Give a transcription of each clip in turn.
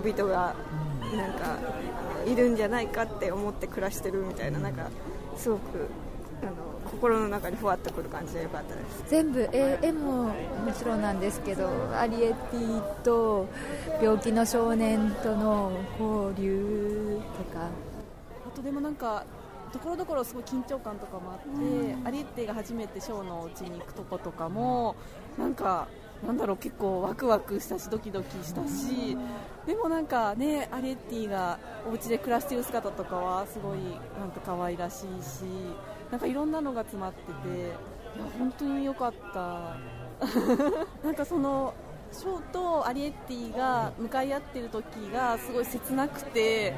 小人がなんかいるんじゃないかって思って暮らしてるみたいななんかすごくあの心の中にふわっとくる感じでよかったです。全部絵絵ももちろんなんですけどアリエッティと病気の少年との交流とか。あとでもなんかところどころすごい緊張感とかもあって、うん、アリエッティが初めてショーのうちに行くとことかもなんかなんだろう結構ワクワクしたしドキドキしたし、でもなんかねアリエッティがお家で暮らしている姿とかはすごいなんか可愛らしいしなんかいろんなのが詰まってていや本当に良かった。なんかそのショーとアリエッティが向かい合ってる時がすごい切なくて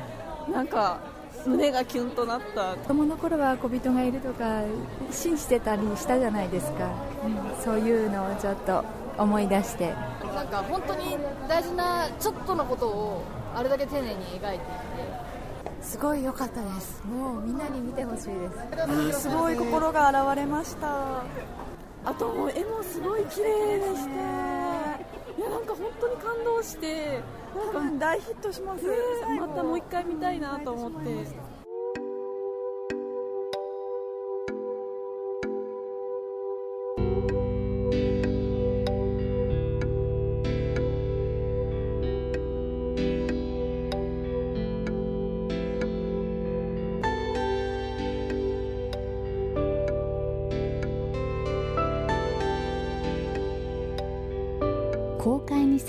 なんか胸がキュンとなった。子供の頃は小人がいるとか信じてたりしたじゃないですか、うん、そういうのをちょっと思い出して。なんか本当に大事なちょっとのことをあれだけ丁寧に描いていて。すごい良かったです。もうみんなに見てほしいです。すごい心が洗われました。あともう絵もすごい綺麗でして。いやなんか本当に感動して。なんか大ヒットします、またもう一回見たいなと思って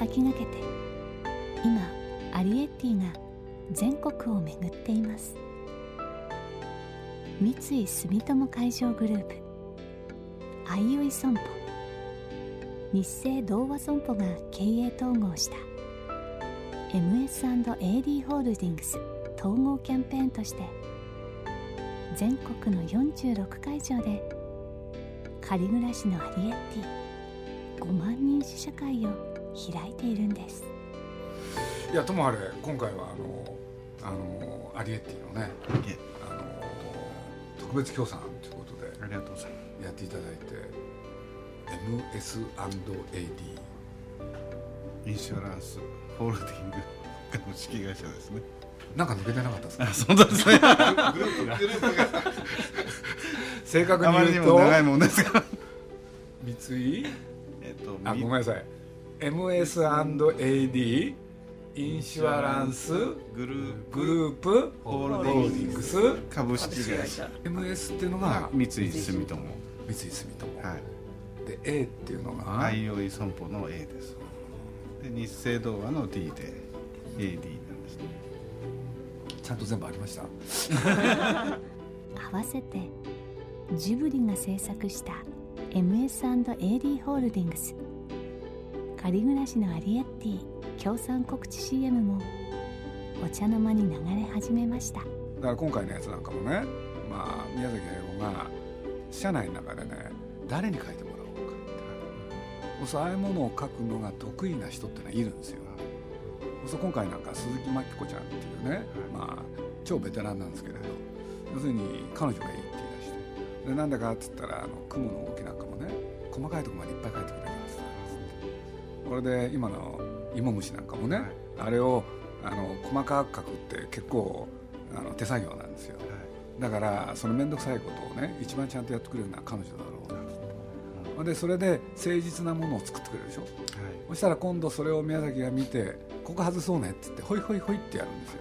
先駆けて今アリエッティが全国を巡っています。三井住友海上グループあいおい損保。日清同和損保が経営統合した MS&AD ホールディングス統合キャンペーンとして全国の46会場で仮暮らしのアリエッティ5万人試写会を開いているんですいやともあれ今回はあのあのアリエッティのねあの特別協賛ということでありがとうございますやっていただいて MS&AD インシュランスホールディング株式会社ですねなんか抜けてなかったですか？そうですね。グループが。正確に言うと。長いもんですから。三井？とあごめんなさい MS&AD インシュアランスグループグループホールディングス株式会社。MS っていうのが三井住友。三井住友。はい。で A っていうのがアイオイ損保の A です。で日清同和の D で AD なんですね。ちゃんと全部ありました？合わせてジブリが制作した MS&AD ホールディングス仮暮らしのアリエッティ協賛告知 CM もお茶の間に流れ始めました。だから今回のやつなんかもね、まあ、宮崎駿が社内の中でね誰に書いてもらおうかってそうああいうものを書くのが得意な人ってのはいるんですよ。そう今回なんか鈴木真紀子ちゃんっていうね、まあ、超ベテランなんですけれど要するに彼女がいいって言い出して。でなんだかっつったらあの雲の動きなんかもね細かいところまでいっぱい書いてくれますこれで今の芋虫なんかもね、はい、あれをあの細かく書くって結構あの手作業なんですよ、はい、だからその面倒くさいことをね一番ちゃんとやってくれるのは彼女だろうな、うん、でそれで誠実なものを作ってくれるでしょ、はい、そしたら今度それを宮崎が見てここ外そうねって言ってホイホイホイってやるんですよ。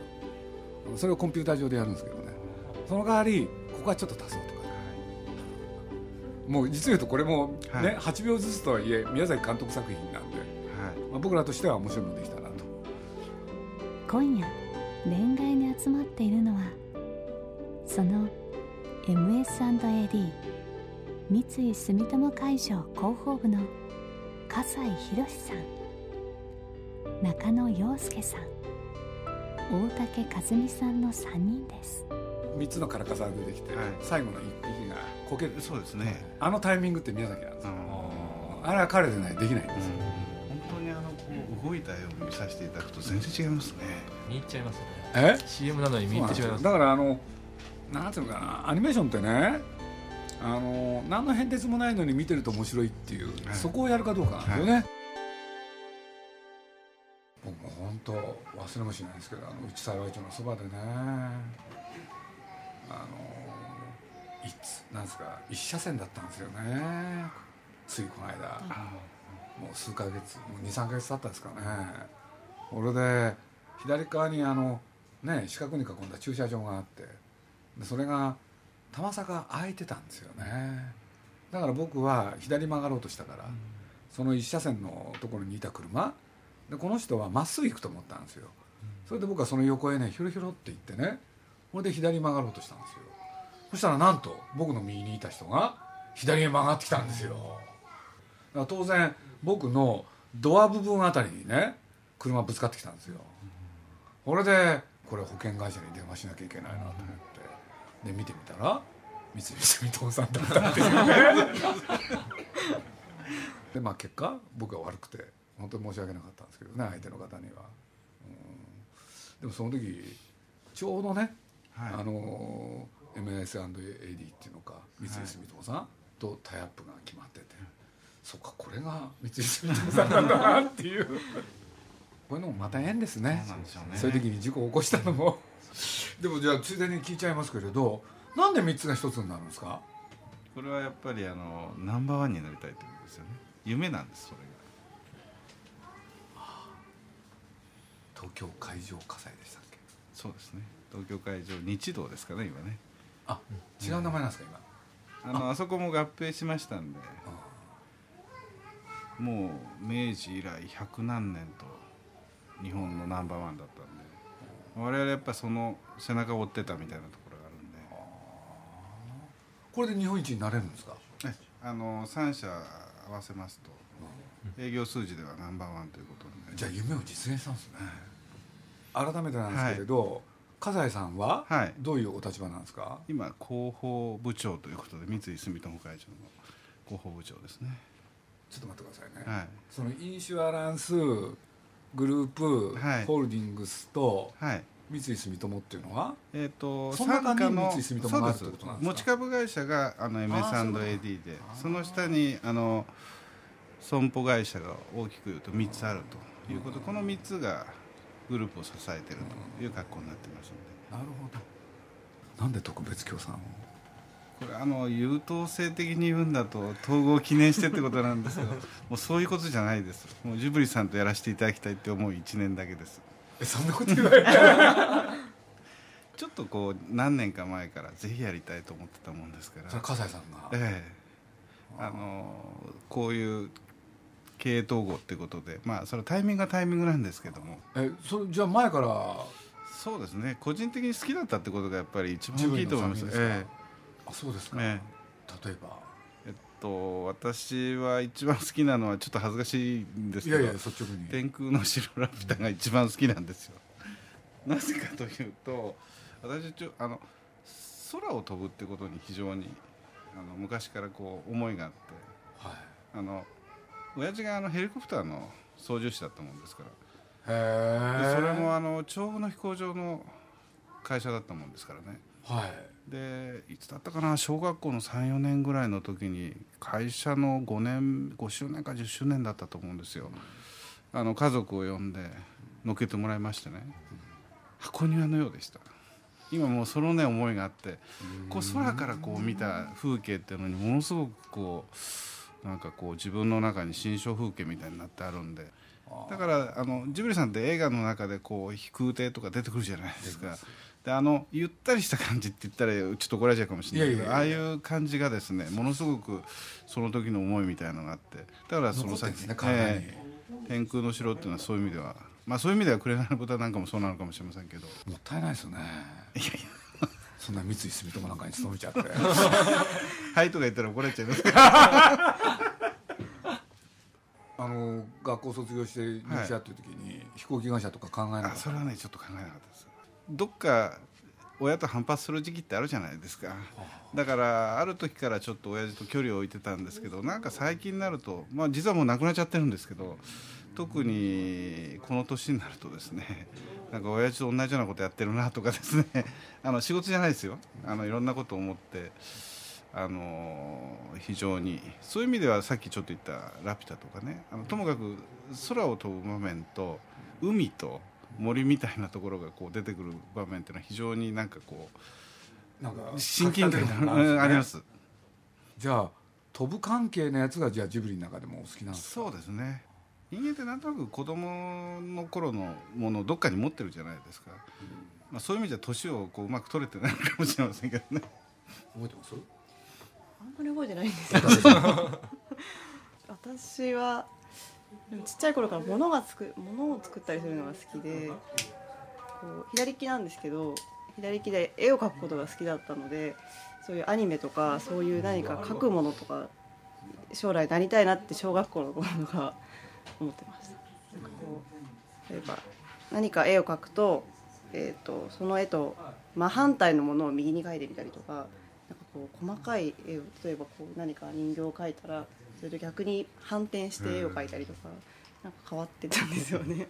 それをコンピューター上でやるんですけどね。その代わりここはちょっと足そうともう実を言うとこれもね、はい、8秒ずつとはいえ宮崎監督作品なんで、はいまあ、僕らとしては面白いものできたなと。今夜恋愛に集まっているのはその MS&AD 三井住友海上広報部の笠井宏さん中野陽介さん大竹和美さんの3人です。3つのカラカサが出てきて、はい、最後の1匹がこける。そうですね。あのタイミングって宮崎なんですよ。あれは彼でないできないんですよ、動いた絵を見させていただくと全然違いますね。見入っちゃいますよねえ？CM なのに見入ってしまいます。だからあのなんていうのかなアニメーションってねあの何の変哲もないのに見てると面白いっていう、はい、そこをやるかどうかなんですよね、はい、僕も本当忘れもしないですけどあの内幸町のそばでねあのいつなんですか一車線だったんですよね。ついこの間もう数ヶ月もう23ヶ月経ったんですかね。これで左側にあのね四角に囲んだ駐車場があってでそれがたまさか空いてたんですよね。だから僕は左曲がろうとしたから、その一車線のところにいた車でこの人はまっすぐ行くと思ったんですよ、それで僕はその横へねひょろひょろって行ってねそれで左曲がろうとしたんですよ。そしたらなんと僕の右にいた人が左へ曲がってきたんですよ。だから当然僕のドア部分あたりにね車ぶつかってきたんですよ。これでこれ保険会社に電話しなきゃいけないなと思って。で見てみたら三菱住友さんだったっていう。ねでまあ結果僕は悪くて本当に申し訳なかったんですけどね相手の方には、うん、でもその時ちょうどね、はい。あの MS&AD っていうのか三菱住友さんとタイアップが決まってて、そっかこれが三菱住友さんなんだなっていう。こういうのもまた縁ですね。そうなんでしょうね。そういう時に事故を起こしたのも。でもじゃあついでに聞いちゃいますけれどなんで3つが1つになるんですか？これはやっぱりあのナンバーワンになりたいということですよね。夢なんですそれが。東京海上火災でしたっけ？そうですね。東京海上日動ですかね今ね。あ違う名前なんですか今？あのあそこも合併しましたんでもう明治以来百何年と日本のナンバーワンだったんで我々やっぱその背中を追ってたみたいなところがあるんで。これで日本一になれるんですか？えあの3社合わせますと営業数字ではナンバーワンということでじゃあ夢を実現したんですね。改めてなんですけれど、笠井さんははい。どういうお立場なんですか、今広報部長ということで三井住友会長の広報部長ですねちょっと待ってくださいね、はい。そのインシュアランスグループ、はい。ホールディングスとはい。三井住友っていうのは？えー、とその中の三井住友があるってことなんですか？持ち株会社があの MS&AD でその下にあの損保会社が大きく言うと3つあるということ。この3つがグループを支えているという格好になってますので。なるほど。なんで特別協賛を？これあの優等生的に言うんだと統合を記念してってことなんですけど もうそういうことじゃないです。もうジブリさんとやらせていただきたいって思う1年だけです。えそんなこと言わないちょっとこう何年か前からぜひやりたいと思ってたもんですから。それ笠井さんが？ええ。あのこういう経営統合ってことで。まあそれタイミングがタイミングなんですけども。えそれじゃあ前から？そうですね。個人的に好きだったってことがやっぱり一番大きいと思います。すえあそうですか、ええ例えば。ええっと私は一番好きなのはちょっと恥ずかしいんですけど天空の城ラピュタが一番好きなんですよ。なぜかというと私ちょあの空を飛ぶってことに非常にあの昔からこう思いがあってはい。あの親父があのヘリコプターの操縦士だったもんですから。へそれもあの調布の飛行場の会社だったもんですからね。はいでいつだったかな小学校の34年ぐらいの時に会社の5年5周年か10周年だったと思うんですよ。あの家族を呼んで乗っけてもらいましてね。箱庭のようでした。今もうそのね思いがあってこう空からこう見た風景っていうのにものすごくこうなんかこう自分の中に心象風景みたいになってあるんで。だからあのジブリさんって映画の中でこう飛空艇とか出てくるじゃないですかであのゆったりした感じって言ったらちょっと怒られちゃうかもしれないけどああいう感じがですねものすごくその時の思いみたいのがあってだからその先ねええ天空の城っていうのはそういう意味ではまあそういう意味では紅の豚なんかもそうなのかもしれませんけど。もったいないですよね。いやいや。そんな三井住友なんかに勤めちゃって。はいとか言ったら怒られちゃいます。あの学校卒業して入社っていう時に、飛行機会社とか考えなかった？あそれはねちょっと考えなかったですどっか親と反発する時期ってあるじゃないですか。だからある時からちょっと親父と距離を置いてたんですけどなんか最近になるとまあ実はもう亡くなっちゃってるんですけど特にこの年になるとですねなんか親父と同じようなことやってるなとかですね あの仕事じゃないですよ。あのいろんなことを思ってあの非常にそういう意味ではさっきちょっと言った「ラピュタ」とかねあのともかく空を飛ぶ場面と海と森みたいなところがこう出てくる場面っていうのは非常になんかこなんかう親近感が書き立てるものがうんあります。じゃあ飛ぶ関係のやつがじゃあジブリの中でもお好きなんですか？そうですね。人間ってなんとなく子供の頃のものをどっかに持ってるじゃないですか、まあ、そういう意味じゃ年をこううまく取れてないかもしれませんけどね。覚えてます？あんまり覚えてないんですけど 私はでもちっちゃい頃から物がつく物を作ったりするのが好きでこう左利きなんですけど左利きで絵を描くことが好きだったのでそういうアニメとかそういう何か描くものとか将来なりたいなって小学校の頃とか 思ってました。なんかこう例えば何か絵を描くと,、えー、とその絵と真反対のものを右に描いてみたりとかなんかこう細かい絵を例えばこう何か人形を描いたらそれと逆に反転して絵を描いたりとか、なんか変わってたんですよね。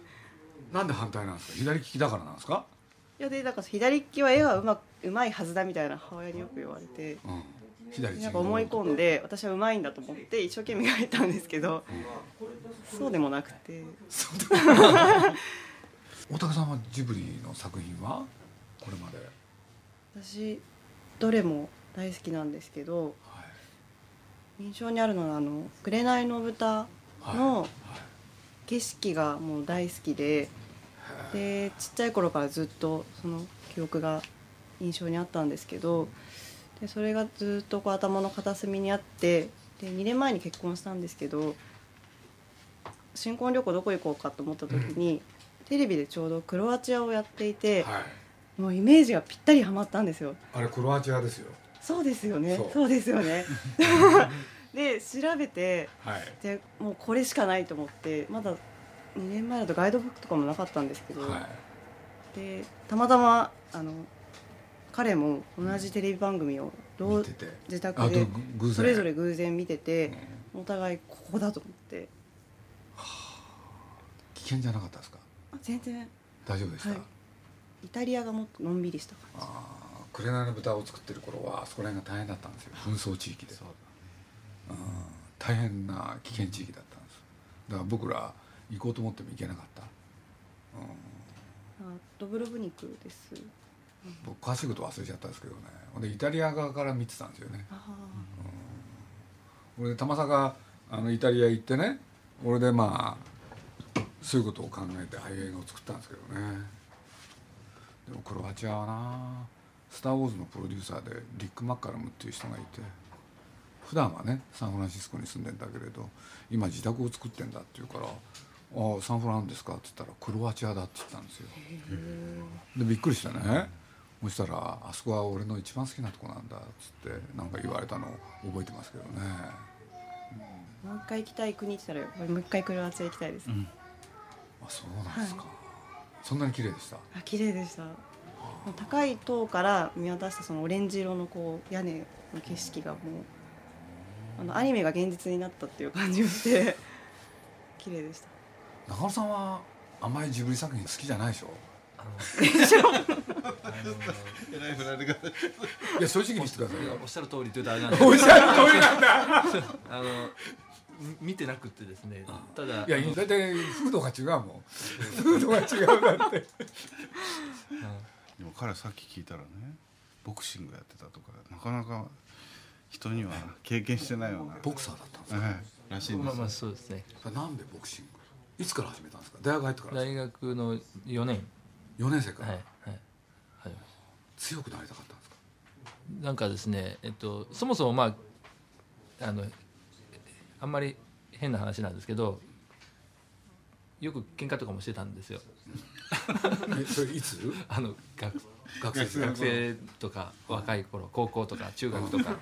なんで反対なんですか？左利きだからなんですか、いやでだから左利きは絵はうまうまいはずだみたいな母親によく言われて。うん、なんか思い込んで私はうまいんだと思って一生懸命描いたんですけど、そうでもなくて。大竹さんはジブリの作品は？これまで、私どれも大好きなんですけど印象にあるのはあの「紅の豚」の景色がもう大好きででちっちゃい頃からずっとその記憶が印象にあったんですけどでそれがずっとこう頭の片隅にあってで2年前に結婚したんですけど新婚旅行どこ行こうかと思った時に、テレビでちょうどクロアチアをやっていて、もうイメージがぴったりはまったんですよ。あれクロアチアですよ。そうですよね。そうですよね で調べてはい。でもうこれしかないと思ってまだ2年前だとガイドブックとかもなかったんですけど、はい。でたまたまあの彼も同じテレビ番組をどう見てて。自宅でそれぞれ偶然見てて、お互いここだと思って。危険じゃなかったですか？あ全然。大丈夫でした、はい。イタリアがもっとのんびりした感じ。紅の豚を作ってる頃はそこら辺が大変だったんですよ。紛争地域で、うん、大変な危険地域だったんです。だから僕ら行こうと思っても行けなかった、うん、あドブロブニクです。僕詳しいこと忘れちゃったんですけどね。ほんでイタリア側から見てたんですよね。あ俺玉坂があのイタリア行ってね俺でまあそういうことを考えてああいう映画を作ったんですけどね。でもクロアチアはな「スター・ウォーズ」のプロデューサーでリック・マッカラムっていう人がいて普段はねサンフランシスコに住んでんだけれど今自宅を作ってんだって言うから「ああサンフランですか?」って言ったら「クロアチアだ」って言ったんですよ。でびっくりしてね。そしたら「あそこは俺の一番好きなとこなんだ」っつってなんか言われたのを覚えてますけどね。もう一回行きたい国って言ったらもう一回クロアチア行きたいです、あそうなんですか、そんなに綺麗でした？あ綺麗でした。高い塔から見渡したそのオレンジ色のこう屋根の景色がもうあのアニメが現実になったっていう感じがして 綺麗でした。中野さんはあんまりジブリ作品好きじゃないでしょ？いや正直にしてくださいよ。おっしゃる通りというとあれなんで。すおっしゃる通りなんだ。あのみ見てなくてですねただいやあの大体風土が違うもん。風土が違うなんて。でも彼さっき聞いたらねボクシングやってたとかなかなか人には経験してないようなボクサーだったんですか、はい。らしいんですよ。まあまあそうですね。なんでボクシング？いつから始めたんですか？大学入ってから大学の4年。4年生か。ら、はいはいはい。強くなりたかったんですか？なんかですねえっとそもそもまああのあんまり変な話なんですけどよく喧嘩とかもしてたんですよ。え それいつ？あの学学生学生とか若い頃高校とか中学とか。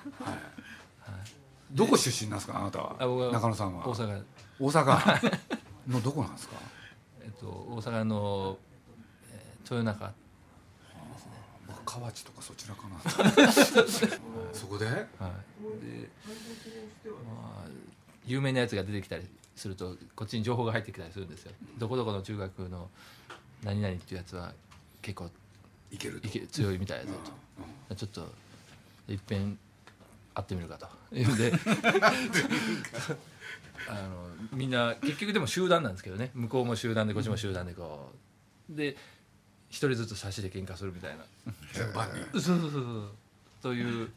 どこ出身なんですか？あなたは。あ僕は中野さんは。大阪。大阪。のどこなんですか？えっと大阪の、えー豊中。僕河内とかそちらかな。そこで？はい、で、まあ、有名なやつが出てきたりするとこっちに情報が入ってきたりするんですよ。どこどこの中学の何々っていうやつは結構いけるいけ強いみたいだぞと、ちょっといっぺん会ってみるかと。いうんで あのみんな結局でも集団なんですけどね。向こうも集団でこっちも集団でこう。で一人ずつ差しで喧嘩するみたいな。順番にそうそうそうそう。そういう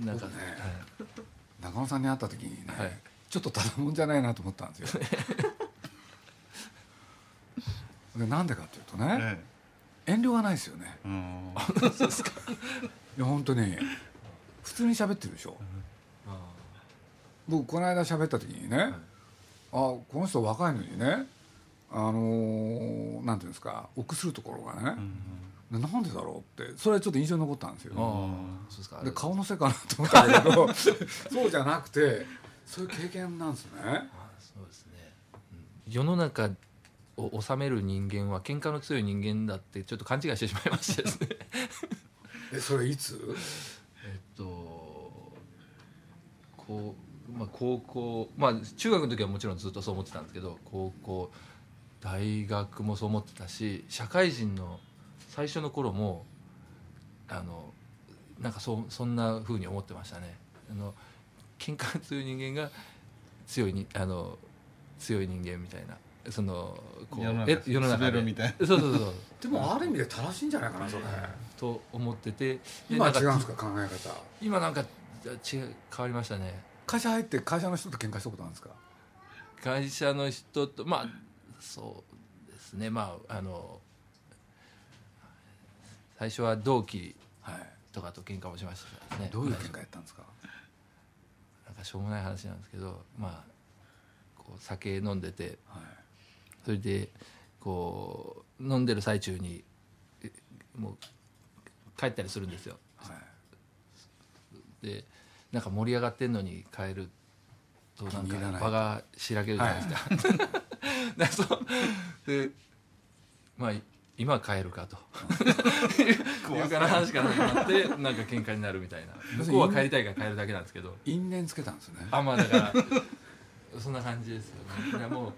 なんか、僕ねはい。中野さんに会った時にね、はい。ちょっとただもんじゃないなと思ったんですよ でなんでかっていうとね、え遠慮がないですよね。いや本当に普通に喋ってるでしょ。あ僕この間喋った時にね、あこの人若いのにねあのーなんていうんですか臆するところがね、でなんでだろうってそれはちょっと印象に残ったんですよ、ですかで顔のせいかなと思ったんだけど そうじゃなくてそういう経験なんですね。あそうですね、うん。世の中を治める人間は喧嘩の強い人間だってちょっと勘違いしてしまいましてですね。えそれいつ？えっとこう、まあ、高校まあ中学の時はもちろんずっとそう思ってたんですけど高校大学もそう思ってたし社会人の最初の頃もあのなんかそそんな風に思ってましたね。あの喧嘩が強い人間が強いにあの強い人間みたいなそのこう世の中え世の中で。みたいそうそうそう。でもある意味で正しいんじゃないかなそれ。と思ってて。で今違うんですか考え方。今なんか違う変わりましたね。会社入って会社の人と喧嘩したことあるんですか？会社の人とまあそうですね。まああの最初は同期はい。とかと喧嘩もしましたね。どういう喧嘩やったんですか？なんかしょうもない話なんですけどまあこう酒飲んでて。はいそれでこう飲んでる最中にえもう帰ったりするんですよ。はい。でなんか盛り上がってんのに帰るとなんか場がしらけるじゃないですか。でそう。でまあ今は帰るかと。いうから話から始まってなんか喧嘩になるみたいな。向こうは帰りたいから帰るだけなんですけど。因縁つけたんですね。あまあだからそんな感じですよね。もう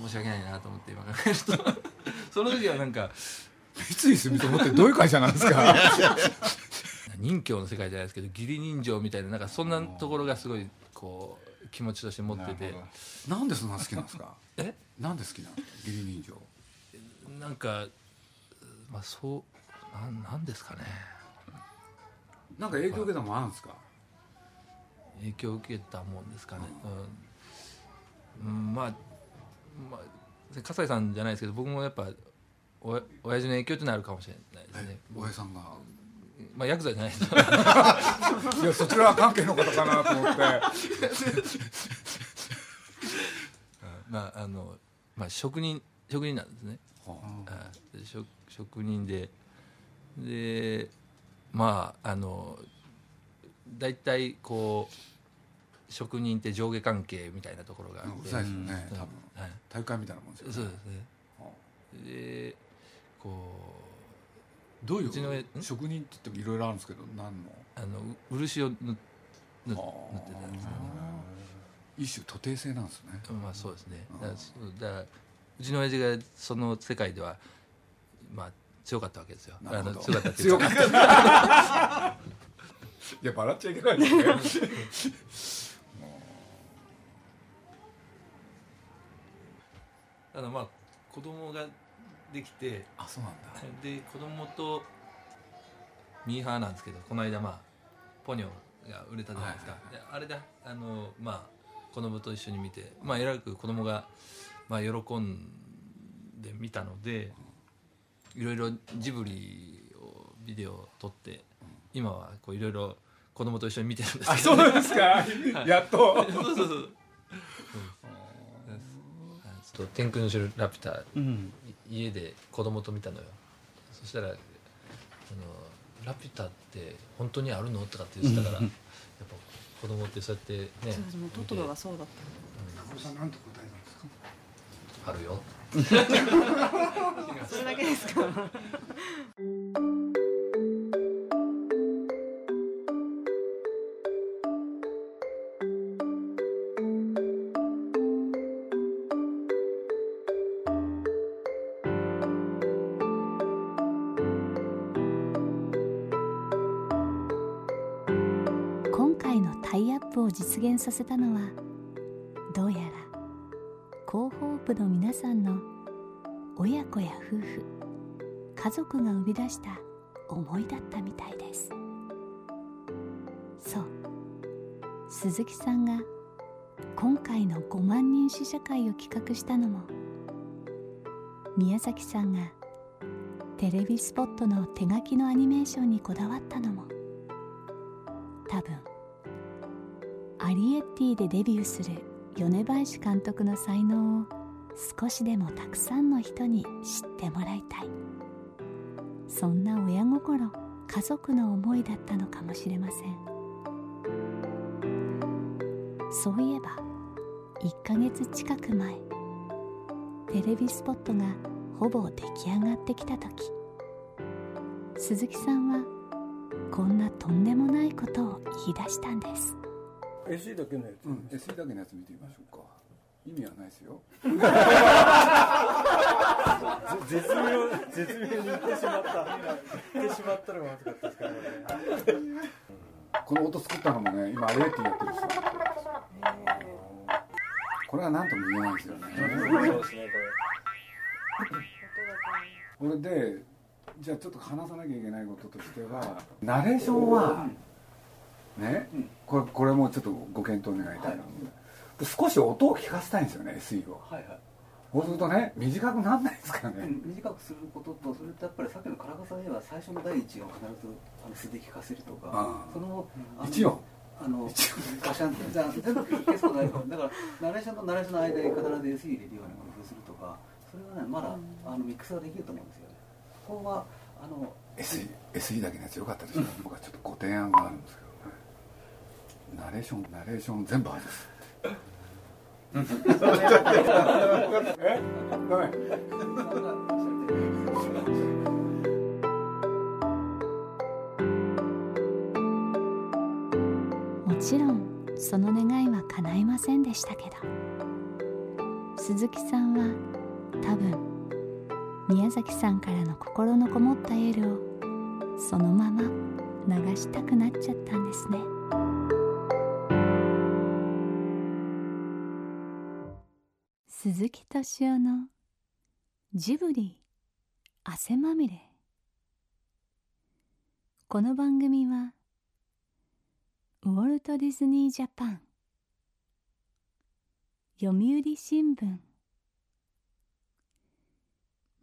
申し訳ないなと思って今考えると。その時はなんか三井住友ってどういう会社なんですか？任侠の世界じゃないですけど義理人情みたいななんかそんなところがすごいこう気持ちとして持ってて。なんでそんな好きなんですか？え？なんで好きなの？義理人情。なんかまあそうなんなんですかね。なんか影響受けたもんあるんですか？影響を受けたもんですかね、うん。うんまあ、まあ、笠井さんじゃないですけど僕もやっぱおや親父の影響ってのあるかもしれないですね。え親父さんが？まあヤクザじゃないです。いやそちら関係の方かなと思って。まああの、まあ、職人職人なんですね。はあで職職人ででまああの大体こう職人って上下関係みたいなところがあって。あうざいですよねうん。多分。はい。大会みたいなもんですよね。そうですね。はでこどういううちの親職人って言ってもいろいろあるんですけど何の？あのう漆を塗塗塗ってはたんですよね一種徒弟制なんですね。まあそうですね。うん。だからそうちの親父がその世界ではまあ強かったわけですよ。あの強かった強か。かった。いや笑っちゃいけないですねあのまあ子供ができてあそうなんだ。で子供とミーハーなんですけどこの間まあポニョが売れたじゃないですか、はいであれであのまあ子供と一緒に見てまあえらく子供がまあ喜んで見たのでいろいろジブリをビデオを撮って今はこういろいろ子供と一緒に見てるんですあけど。そうですか？やっと。そうそうそうと天空の城ラピュタうん。家で子供と見たのよ。そしたらあの「ラピュタって本当にあるの?」とかって言ってたからやっぱ子供ってそうやってね私もトトロがそうだっ中野さんなんて答えたんですか？あるよ。た それだけですか？実現させたのはどうやら広報部の皆さんの親子や夫婦家族が生み出した思いだったみたいです。そう。鈴木さんが今回の5万人試写会を企画したのも宮崎さんがテレビスポットの手書きのアニメーションにこだわったのも多分アリエッティでデビューする米林監督の才能を少しでもたくさんの人に知ってもらいたい。そんな親心家族の思いだったのかもしれません。そういえば1ヶ月近く前テレビスポットがほぼ出来上がってきた時鈴木さんはこんなとんでもないことを言い出したんです。SE だけのやつ、うん、SE だけのやつ見てみましょうか。意味はないですよ。絶妙絶妙に言ってしまった言ってしまったのがまずかったですからね。この音作ったのもね今アレーティやってる人これは何とも言えないんですよね。そうですねこれ。これでじゃあちょっと話さなきゃいけないこととしてはナレーションはね、これこれもちょっとご検討願いたいな、はい、少し音を聞かせたいんですよね SE を、はいはい、そうするとね短くならないですかね、短くすることとそれとやっぱりさっきの唐川さんでは最初の第一音を必ずあの素で聞かせるとかその一音？あのガシャンって全部消すことないだからナレーションとナレーションの間に必ず SE 入れるように工夫するとかそれはねまだあのミックスができると思うんですよね。ここはあの SE, SE だけのやつよかったですね、僕はちょっとご提案があるんですけどナレーションナレーション全部外す。えごめん。もちろんその願いは叶いませんでしたけど。鈴木さんは多分宮崎さんからの心のこもったエールをそのまま流したくなっちゃったんですね。鈴木敏夫のジブリ汗まみれ。この番組はウォルト・ディズニー・ジャパン読売新聞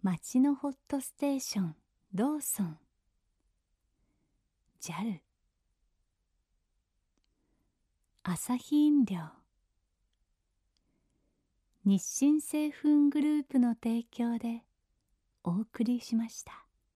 町のホットステーションローソン JAL 朝日飲料。日清製粉グループの提供でお送りしました。